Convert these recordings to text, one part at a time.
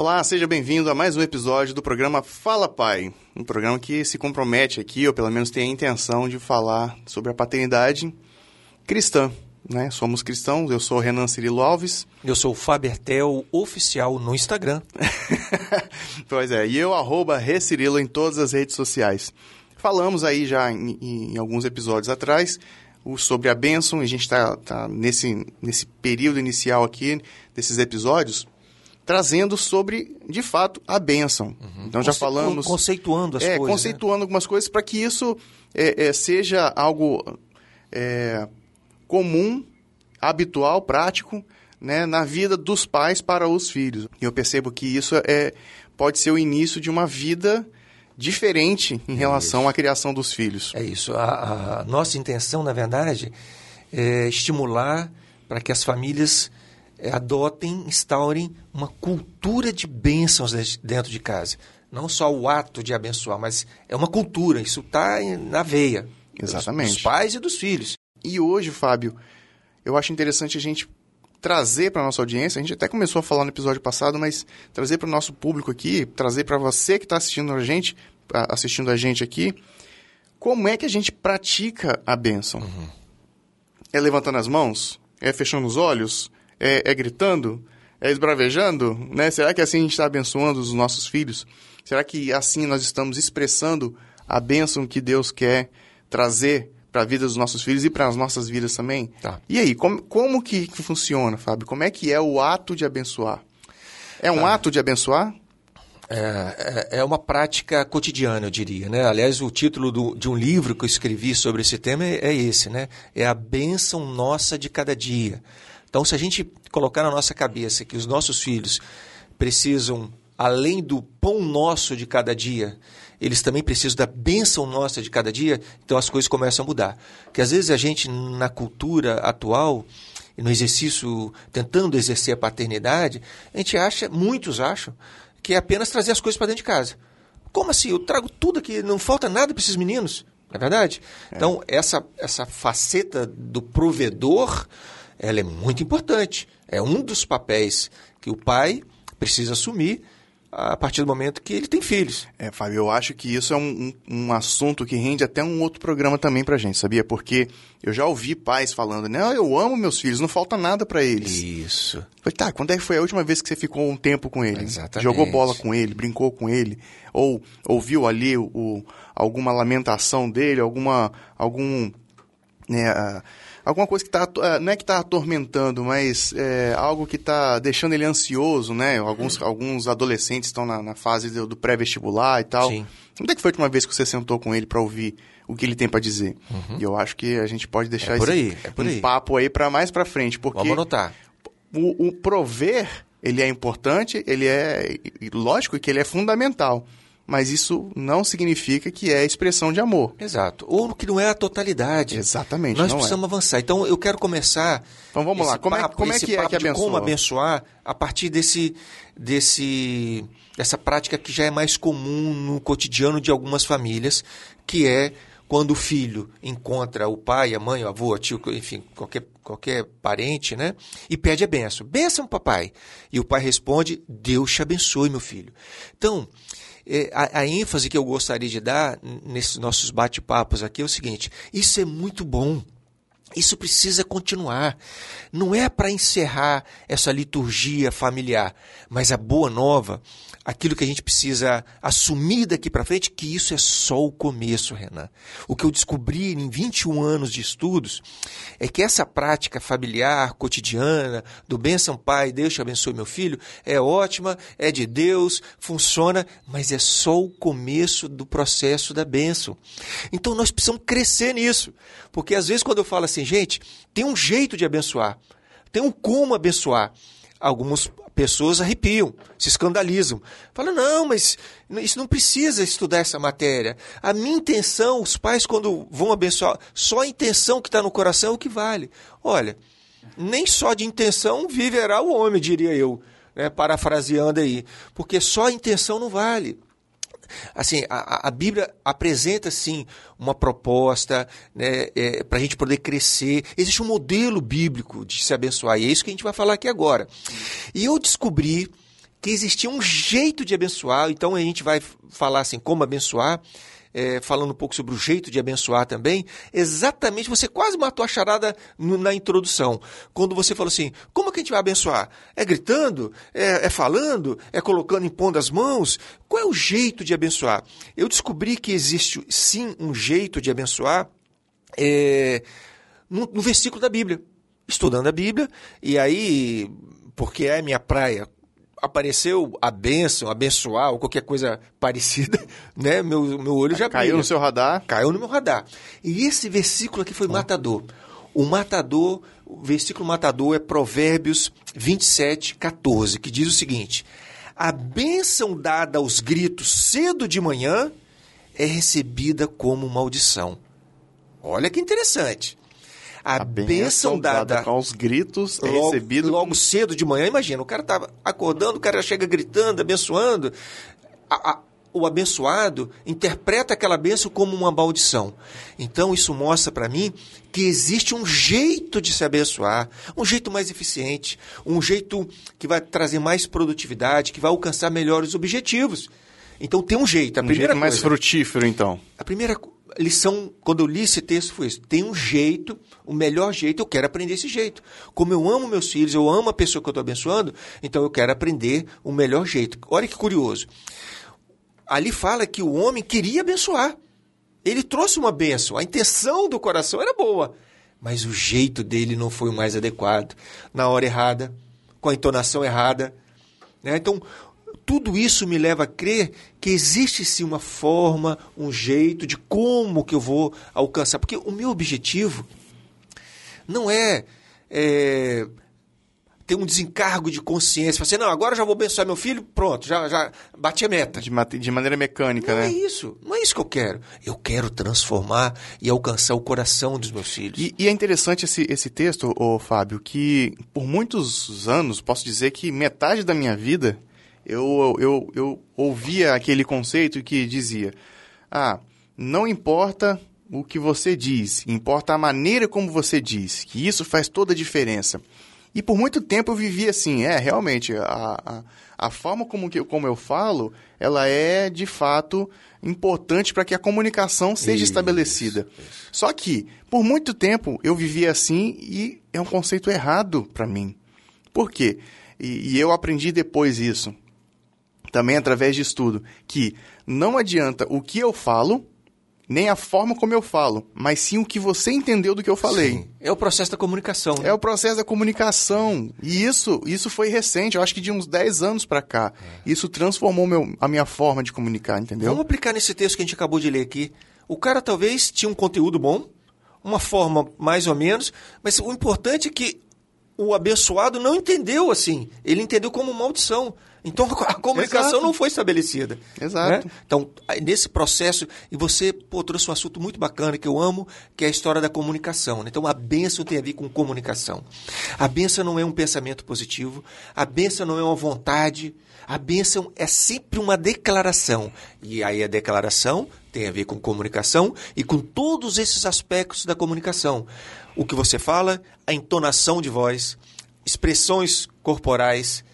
Olá, seja bem-vindo a mais um episódio do programa Fala Pai. Um programa que se compromete aqui, ou pelo menos tem a intenção de falar sobre a paternidade cristã. Né? Somos cristãos, eu sou o Renan Cirilo Alves. Eu sou o Fabertel Oficial no Instagram. pois é, e eu, arroba Recirilo em todas as redes sociais. Falamos aí já em, em alguns episódios atrás sobre a bênção, e a gente está tá nesse, nesse período inicial aqui, desses episódios, trazendo sobre, de fato, a bênção. Uhum. Então já falamos... Conceituando as é, coisas. Conceituando né? algumas coisas para que isso é, é, seja algo é, comum, habitual, prático, né, na vida dos pais para os filhos. E eu percebo que isso é, pode ser o início de uma vida diferente em relação à criação dos filhos. É isso. A, a nossa intenção, na verdade, é estimular para que as famílias é, adotem, instaurem uma cultura de bênçãos dentro de casa. Não só o ato de abençoar, mas é uma cultura. Isso está na veia. Exatamente. Dos, dos pais e dos filhos. E hoje, Fábio, eu acho interessante a gente trazer para a nossa audiência, a gente até começou a falar no episódio passado, mas trazer para o nosso público aqui, trazer para você que está assistindo a gente, assistindo a gente aqui, como é que a gente pratica a bênção? Uhum. É levantando as mãos? É fechando os olhos? É, é gritando? É esbravejando? Né? Será que assim a gente está abençoando os nossos filhos? Será que assim nós estamos expressando a bênção que Deus quer trazer para a vida dos nossos filhos e para as nossas vidas também? Tá. E aí, como, como que funciona, Fábio? Como é que é o ato de abençoar? É um tá. ato de abençoar? É, é, é uma prática cotidiana, eu diria. Né? Aliás, o título do, de um livro que eu escrevi sobre esse tema é, é esse, né? É a bênção nossa de cada dia. Então, se a gente colocar na nossa cabeça que os nossos filhos precisam, além do pão nosso de cada dia, eles também precisam da bênção nossa de cada dia, então as coisas começam a mudar. Porque às vezes a gente, na cultura atual, no exercício, tentando exercer a paternidade, a gente acha, muitos acham, que é apenas trazer as coisas para dentro de casa. Como assim? Eu trago tudo aqui, não falta nada para esses meninos, não é verdade? É. Então, essa, essa faceta do provedor, ela é muito importante. É um dos papéis que o pai precisa assumir a partir do momento que ele tem filhos. É, Fábio, eu acho que isso é um, um, um, assunto que rende até um outro programa também pra gente, sabia? Porque eu já ouvi pais falando, não, eu amo meus filhos, não falta nada para eles. Isso. Falei, tá, quando é que foi a última vez que você ficou um tempo com ele? Exatamente. Jogou bola com ele, brincou com ele, ou ouviu ali o alguma lamentação dele, alguma, algum, né, alguma coisa que está é, não é que está atormentando, mas é, algo que está deixando ele ansioso, né? Alguns, uhum. alguns adolescentes estão na, na fase do, do pré-vestibular e tal. Sim. Onde é que foi a última vez que você sentou com ele para ouvir o que ele tem para dizer? Uhum. E eu acho que a gente pode deixar é por aí, é um aí. papo aí para mais para frente, porque Vamos anotar. O, o prover ele é importante, ele é lógico que ele é fundamental mas isso não significa que é expressão de amor. Exato. Ou que não é a totalidade. Exatamente. Nós precisamos é. avançar. Então eu quero começar. Então vamos lá. Como, papo, é, como é que é que abençoa? Como abençoar a partir desse, desse, dessa prática que já é mais comum no cotidiano de algumas famílias, que é quando o filho encontra o pai, a mãe, o avô, o tio, enfim, qualquer, qualquer parente, né? E pede a benção. Benção, papai. E o pai responde: Deus te abençoe, meu filho. Então, é, a, a, ênfase que eu gostaria de dar nesses nossos bate-papos aqui é o seguinte: isso é muito bom. Isso precisa continuar. Não é para encerrar essa liturgia familiar, mas a boa nova, aquilo que a gente precisa assumir daqui para frente, que isso é só o começo, Renan. O que eu descobri em 21 anos de estudos é que essa prática familiar, cotidiana, do benção pai, Deus te abençoe meu filho, é ótima, é de Deus, funciona, mas é só o começo do processo da benção. Então nós precisamos crescer nisso, porque às vezes quando eu falo assim, gente, tem um jeito de abençoar, tem um como abençoar. Algumas pessoas arrepiam, se escandalizam. Falam, não, mas isso não precisa estudar essa matéria. A minha intenção, os pais, quando vão abençoar, só a intenção que está no coração é o que vale. Olha, nem só de intenção viverá o homem, diria eu, né, parafraseando aí. Porque só a intenção não vale assim, a, a Bíblia apresenta, sim, uma proposta né, é, para a gente poder crescer. Existe um modelo bíblico de se abençoar, e é isso que a gente vai falar aqui agora. E eu descobri que existia um jeito de abençoar. Então a gente vai falar assim, como abençoar. É, falando um pouco sobre o jeito de abençoar também, exatamente, você quase matou a charada no, na introdução. Quando você falou assim, como que a gente vai abençoar? É gritando? É, é falando? É colocando, impondo as mãos? Qual é o jeito de abençoar? Eu descobri que existe sim um jeito de abençoar é, no, no versículo da Bíblia. Estudando a Bíblia, e aí, porque é minha praia, apareceu a bênção, abençoar ou qualquer coisa parecida, né? Meu, meu olho já Caiu brilha. no seu radar? Caiu no meu radar. E esse versículo aqui foi oh. matador. O matador, o versículo matador é Provérbios 27, 14, que diz o seguinte: A bênção dada aos gritos cedo de manhã é recebida como maldição. Olha que interessante a, a bênção dada com os gritos logo, recebido logo cedo de manhã. Imagina, o cara estava acordando, o cara chega gritando, abençoando. A, a, o abençoado interpreta aquela bênção como uma maldição. Então isso mostra para mim que existe um jeito de se abençoar, um jeito mais eficiente, um jeito que vai trazer mais produtividade, que vai alcançar melhores objetivos. Então tem um jeito. A um primeira jeito mais frutífero, então. A primeira lição, quando eu li esse texto, foi isso. Tem um jeito, o melhor jeito, eu quero aprender esse jeito. Como eu amo meus filhos, eu amo a pessoa que eu estou abençoando, então eu quero aprender o melhor jeito. Olha que curioso. Ali fala que o homem queria abençoar. Ele trouxe uma bênção. A intenção do coração era boa, mas o jeito dele não foi o mais adequado. Na hora errada, com a entonação errada. Né? Então, tudo isso me leva a crer que existe sim uma forma, um jeito de como que eu vou alcançar. Porque o meu objetivo não é, é ter um desencargo de consciência. Você, não, agora já vou abençoar meu filho, pronto, já, já bati a meta. De, de maneira mecânica, não né? Não é isso, não é isso que eu quero. Eu quero transformar e alcançar o coração dos meus filhos. E, e é interessante esse, esse texto, ô, Fábio, que por muitos anos, posso dizer que metade da minha vida eu, eu, eu ouvia aquele conceito que dizia: ah, não importa o que você diz, importa a maneira como você diz, que isso faz toda a diferença. E por muito tempo eu vivi assim, é, realmente, a, a, a forma como, que, como eu falo, ela é, de fato, importante para que a comunicação seja isso, estabelecida. Isso. Só que, por muito tempo, eu vivia assim e é um conceito errado para mim. Por quê? E, e eu aprendi depois isso também através de estudo, que não adianta o que eu falo, nem a forma como eu falo, mas sim o que você entendeu do que eu falei. Sim. É o processo da comunicação. Né? É o processo da comunicação. E isso, isso foi recente, eu acho que de uns 10 anos para cá. É. Isso transformou meu, a minha forma de comunicar, entendeu? Vamos aplicar nesse texto que a gente acabou de ler aqui. O cara talvez tinha um conteúdo bom, uma forma mais ou menos, mas o importante é que o abençoado não entendeu assim. Ele entendeu como maldição. Então a comunicação Exato. não foi estabelecida. Exato. Né? Então, nesse processo, e você pô, trouxe um assunto muito bacana que eu amo, que é a história da comunicação. Né? Então, a bênção tem a ver com comunicação. A bênção não é um pensamento positivo, a bênção não é uma vontade, a bênção é sempre uma declaração. E aí a declaração tem a ver com comunicação e com todos esses aspectos da comunicação. O que você fala, a entonação de voz, expressões corporais,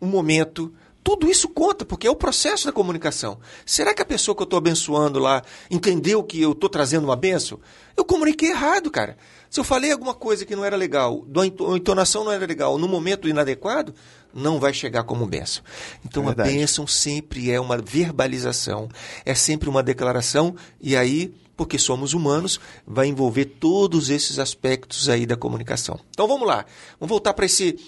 um momento. Tudo isso conta, porque é o processo da comunicação. Será que a pessoa que eu estou abençoando lá entendeu que eu estou trazendo uma benção? Eu comuniquei errado, cara. Se eu falei alguma coisa que não era legal, a entonação não era legal, no momento inadequado, não vai chegar como benção. Então é a bênção sempre é uma verbalização, é sempre uma declaração, e aí, porque somos humanos, vai envolver todos esses aspectos aí da comunicação. Então vamos lá, vamos voltar para esse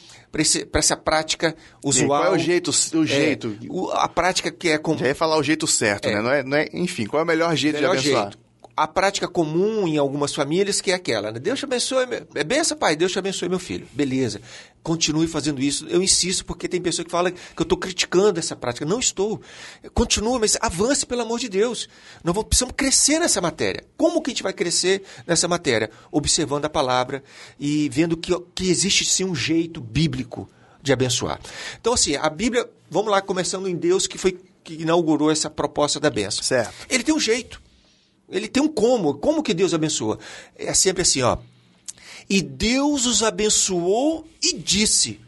para essa prática usual. qual é o jeito? O é, jeito? É, a prática que é... Com... Já ia falar o jeito certo, é. né? Não é, não é, enfim, qual é o melhor jeito melhor de abençoar? Jeito a prática comum em algumas famílias que é aquela, né? Deus te abençoe, é benção, pai, Deus te abençoe meu filho. Beleza. Continue fazendo isso. Eu insisto porque tem pessoa que fala que eu estou criticando essa prática. Não estou. Continue, mas avance pelo amor de Deus. Nós precisamos crescer nessa matéria. Como que a gente vai crescer nessa matéria? Observando a palavra e vendo que, que existe sim um jeito bíblico de abençoar. Então, assim, a Bíblia, vamos lá, começando em Deus, que foi que inaugurou essa proposta da benção. Certo. Ele tem um jeito. Ele tem um como. Como que Deus abençoa? É sempre assim, ó. E Deus os abençoou e disse.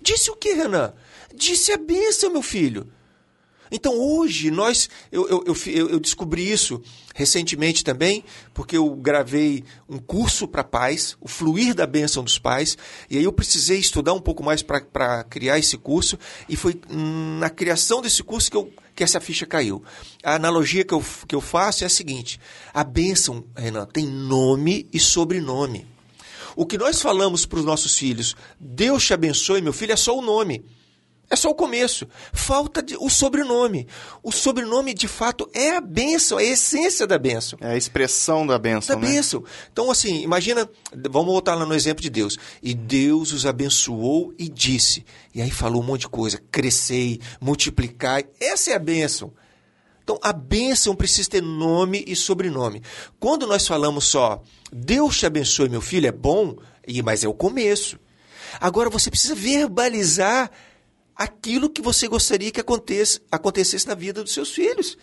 Disse o que, Renan? Disse a bênção, meu filho. Então hoje nós, eu, eu, eu, eu, descobri isso recentemente também, porque eu gravei um curso para pais, o fluir da bênção dos pais, e aí eu precisei estudar um pouco mais para criar esse curso, e foi na criação desse curso que, eu, que essa ficha caiu. A analogia que eu, que eu faço é a seguinte: a bênção, Renan, tem nome e sobrenome. O que nós falamos para os nossos filhos, Deus te abençoe, meu filho, é só o nome. É só o começo. Falta de, o sobrenome. O sobrenome, de fato, é a bênção, é a essência da bênção. É a expressão da bênção. Da né? bênção. Então, assim, imagina, vamos voltar lá no exemplo de Deus. E Deus os abençoou e disse. E aí falou um monte de coisa. Crescei, multiplicai. Essa é a bênção. Então, a bênção precisa ter nome e sobrenome. Quando nós falamos só, Deus te abençoe, meu filho, é bom, mas é o começo. Agora você precisa verbalizar aquilo que você gostaria que acontecesse, acontecesse na vida dos seus filhos.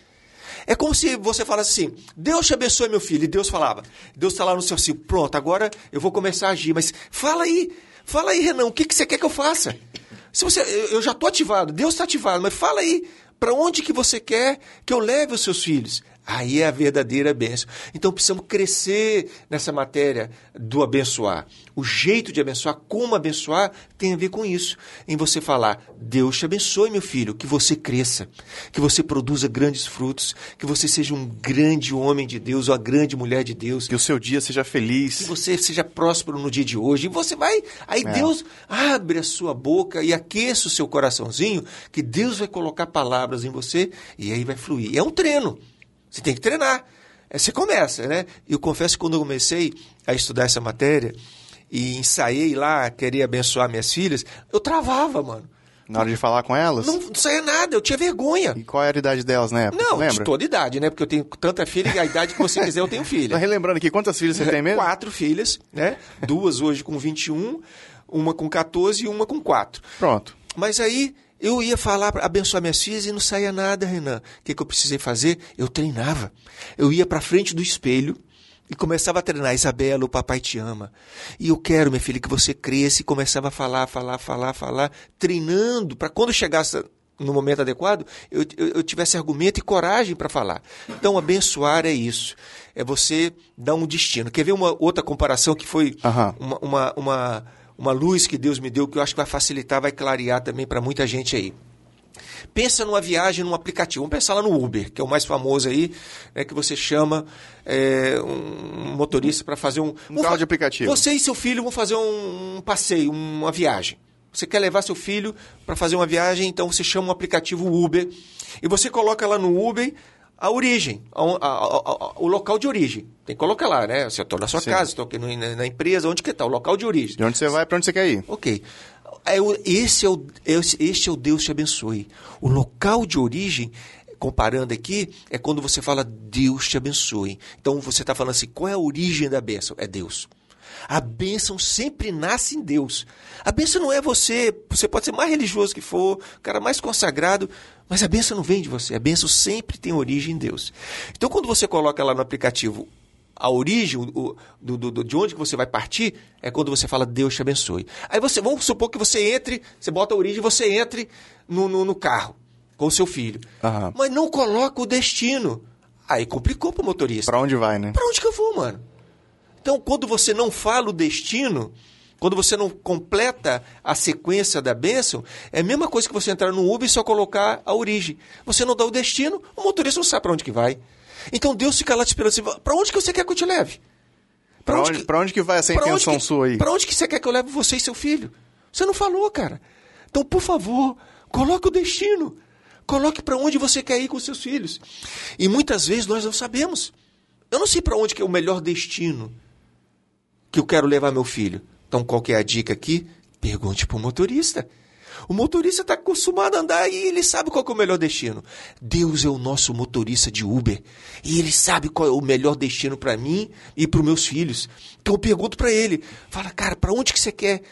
É como se você falasse assim: Deus te abençoe, meu filho. E Deus falava: Deus está lá no seu assim, pronto, agora eu vou começar a agir. Mas fala aí, fala aí, Renan, o que, que você quer que eu faça? Se você, eu já estou ativado, Deus está ativado, mas fala aí, para onde que você quer que eu leve os seus filhos? Aí é a verdadeira bênção. Então precisamos crescer nessa matéria do abençoar. O jeito de abençoar, como abençoar, tem a ver com isso. Em você falar, Deus te abençoe, meu filho, que você cresça, que você produza grandes frutos, que você seja um grande homem de Deus ou a grande mulher de Deus. Que o seu dia seja feliz. Que você seja próspero no dia de hoje. E você vai. Aí é. Deus abre a sua boca e aqueça o seu coraçãozinho, que Deus vai colocar palavras em você e aí vai fluir. É um treino. Você tem que treinar. Aí você começa, né? E eu confesso que quando eu comecei a estudar essa matéria e ensaiei lá, queria abençoar minhas filhas, eu travava, mano. Na hora de falar com elas? Não, não saía nada, eu tinha vergonha. E qual era a idade delas na época? Não, de toda idade, né? Porque eu tenho tanta filha e a idade que você quiser eu tenho filha. Mas relembrando aqui, quantas filhas você tem mesmo? Quatro filhas, né? Duas hoje com 21, uma com 14 e uma com 4. Pronto. Mas aí eu ia falar, abençoar minhas filhas e não saía nada, Renan. O que, que eu precisei fazer? Eu treinava. Eu ia para frente do espelho e começava a treinar. Isabela, o papai te ama. E eu quero, minha filha, que você cresça. E começava a falar, falar, falar, falar, treinando para quando chegasse no momento adequado, eu, eu, eu tivesse argumento e coragem para falar. Então, abençoar é isso. É você dar um destino. Quer ver uma outra comparação que foi uhum. uma, uma, uma uma luz que Deus me deu que eu acho que vai facilitar, vai clarear também para muita gente aí. Pensa numa viagem num aplicativo. Vamos pensar lá no Uber, que é o mais famoso aí, né, que você chama é, um motorista para fazer um. Um carro de aplicativo. Você e seu filho vão fazer um, um passeio, uma viagem. Você quer levar seu filho para fazer uma viagem, então você chama um aplicativo Uber e você coloca lá no Uber a origem, a, a, o local de origem. Tem que colocar lá, né? Se eu estou na sua Sim. casa, estou aqui na, na, empresa, onde que está? O local de origem. De onde você vai, para onde você quer ir. Ok. É esse é o, este é o Deus te abençoe. O local de origem, comparando aqui, é quando você fala Deus te abençoe. Então você está falando assim, qual é a origem da bênção? É Deus. A bênção sempre nasce em Deus. A bênção não é você, você pode ser mais religioso que for, o cara mais consagrado, mas a bênção não vem de você. A bênção sempre tem origem em Deus. Então, quando você coloca lá no aplicativo a origem o, do, do, de onde que você vai partir, é quando você fala Deus te abençoe. Aí você, vamos supor que você entre, você bota a origem e você entre no, no, no carro com o seu filho. Mas não coloca o destino. Aí complicou para o motorista. Para onde vai, né? Para onde que eu vou, mano? Então, quando você não fala o destino, quando você não completa a sequência da bênção, é a mesma coisa que você entrar no Uber e só colocar a origem. Você não dá o destino, o motorista não sabe para onde que vai. Então Deus fica lá te esperando assim, para onde que você quer que eu te leve? Para onde, onde, que, onde que vai essa intenção que, sua aí? Para onde que você quer que eu leve você e seu filho? Você não falou, cara. Então, por favor, coloque o destino. Coloque para onde você quer ir com seus filhos. E muitas vezes nós não sabemos. Eu não sei para onde que é o melhor destino que eu quero levar meu filho. Então, qual que é a dica aqui? Pergunte para o motorista. O motorista está acostumado a andar e ele sabe qual é o melhor destino. Deus é o nosso motorista de Uber. E ele sabe qual é o melhor destino para mim e para os meus filhos. Então eu pergunto para ele: fala, cara, para onde que você quer?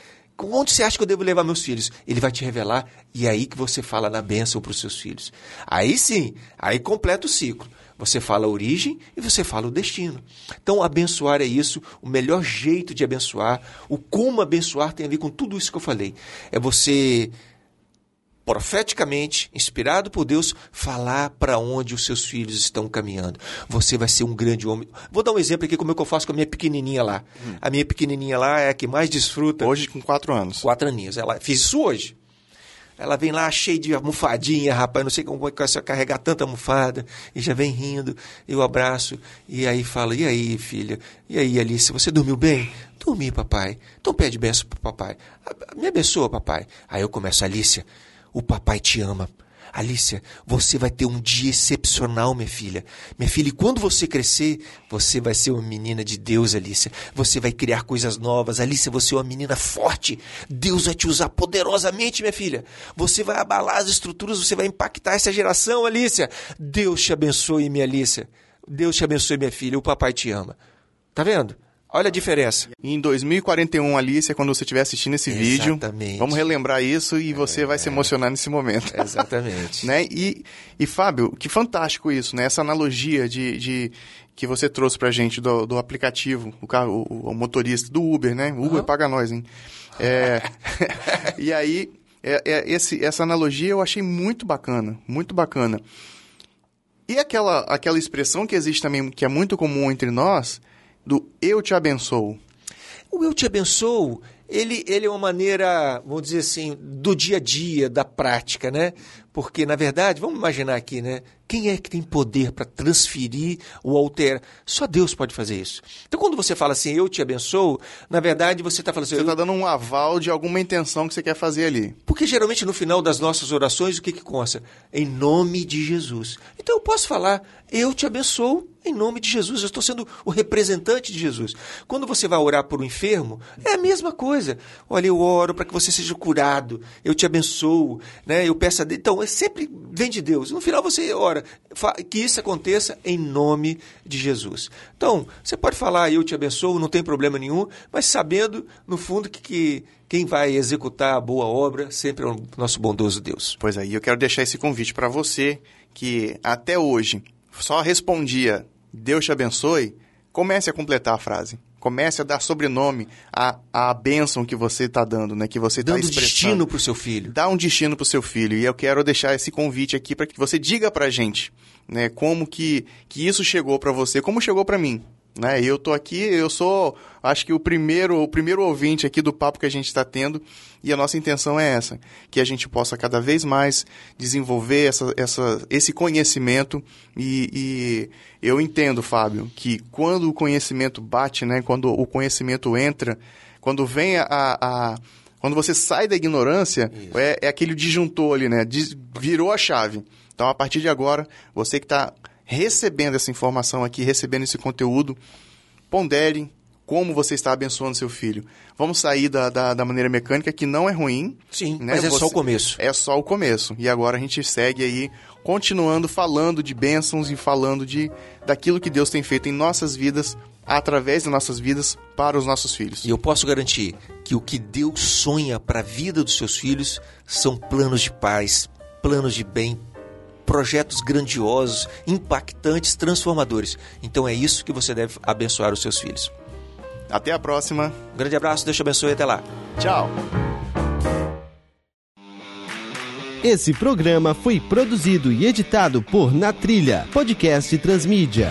Onde você acha que eu devo levar meus filhos? Ele vai te revelar e é aí que você fala na bênção para os seus filhos. Aí sim, aí completa o ciclo. Você fala a origem e você fala o destino. Então, abençoar é isso. O melhor jeito de abençoar, o como abençoar tem a ver com tudo isso que eu falei. É você profeticamente, inspirado por Deus, falar para onde os seus filhos estão caminhando. Você vai ser um grande homem. Vou dar um exemplo aqui como é que eu faço com a minha pequenininha lá. Hum. A minha pequenininha lá é a que mais desfruta. Hoje com quatro anos. Quatro aninhos. Ela fiz isso hoje. Ela vem lá cheia de almofadinha, rapaz, não sei como é que vai carregar tanta almofada, e já vem rindo, eu abraço, e aí fala, e aí, filha? E aí, Alice, você dormiu bem? Dormi, papai. Então pede benção pro papai. Me abençoa, papai. Aí eu começo, Alicia, o papai te ama. Alicia, você vai ter um dia excepcional, minha filha. Minha filha, e quando você crescer, você vai ser uma menina de Deus, Alicia. Você vai criar coisas novas. Alicia, você é uma menina forte. Deus vai te usar poderosamente, minha filha. Você vai abalar as estruturas, você vai impactar essa geração, Alicia. Deus te abençoe, minha Alicia. Deus te abençoe, minha filha. O papai te ama. Tá vendo? Olha a diferença. Em 2041, Alice, quando você estiver assistindo esse Exatamente. vídeo, vamos relembrar isso e você é, vai se emocionar nesse momento. Exatamente. né? e, e, Fábio, que fantástico isso, né? Essa analogia de, de que você trouxe pra gente do, do aplicativo, o, carro, o, o, motorista do Uber, né? Uber uhum. paga nós, hein? É, e aí, é, é, esse, essa analogia eu achei muito bacana, muito bacana. E aquela, aquela expressão que existe também, que é muito comum entre nós, do eu te abençoo? O eu te abençoo, ele, ele é uma maneira, vamos dizer assim, do dia a dia, da prática, né? Porque, na verdade, vamos imaginar aqui, né? Quem é que tem poder para transferir ou alterar? Só Deus pode fazer isso. Então, quando você fala assim, eu te abençoo, na verdade você está falando assim. Você está dando um aval de alguma intenção que você quer fazer ali. Porque geralmente no final das nossas orações, o que, que consta? Em nome de Jesus. Então eu posso falar, eu te abençoo em nome de Jesus. Eu estou sendo o representante de Jesus. Quando você vai orar por um enfermo, é a mesma coisa. Olha, eu oro para que você seja curado. Eu te abençoo. Né? Eu peço a Deus. Então, é sempre vem de Deus. No final você ora que isso aconteça em nome de Jesus. Então, você pode falar, eu te abençoo, não tem problema nenhum, mas sabendo, no fundo, que, que quem vai executar a boa obra sempre é o nosso bondoso Deus. Pois aí, eu quero deixar esse convite para você que até hoje só respondia Deus te abençoe, comece a completar a frase. Comece a dar sobrenome à, à bênção que você está dando, né? Que você está Dando destino para o seu filho. Dá um destino para o seu filho. E eu quero deixar esse convite aqui para que você diga para a gente, né? Como que, que isso chegou para você, como chegou para mim. Né? Eu tô aqui, eu sou, acho que o primeiro, o primeiro ouvinte aqui do papo que a gente está tendo, e a nossa intenção é essa, que a gente possa cada vez mais desenvolver essa, essa, esse conhecimento e, e eu entendo, Fábio, que quando o conhecimento bate, né, quando o conhecimento entra, quando vem a, a quando você sai da ignorância, é, é, aquele disjuntor ali, né? virou a chave. Então, a partir de agora, você que está recebendo essa informação aqui, recebendo esse conteúdo, pondere como você está abençoando seu filho. Vamos sair da, da, da maneira mecânica, que não é ruim. Sim, né? mas é você, só o começo. É só o começo. E agora a gente segue aí, continuando falando de bênçãos e falando de daquilo que Deus tem feito em nossas vidas, através das nossas vidas, para os nossos filhos. E eu posso garantir que o que Deus sonha para a vida dos seus filhos são planos de paz, planos de bem, projetos grandiosos, impactantes, transformadores. Então é isso que você deve abençoar os seus filhos. Até a próxima. Um grande abraço, Deus te abençoe até lá. Tchau. Esse programa foi produzido e editado por Na Trilha, podcast Transmídia.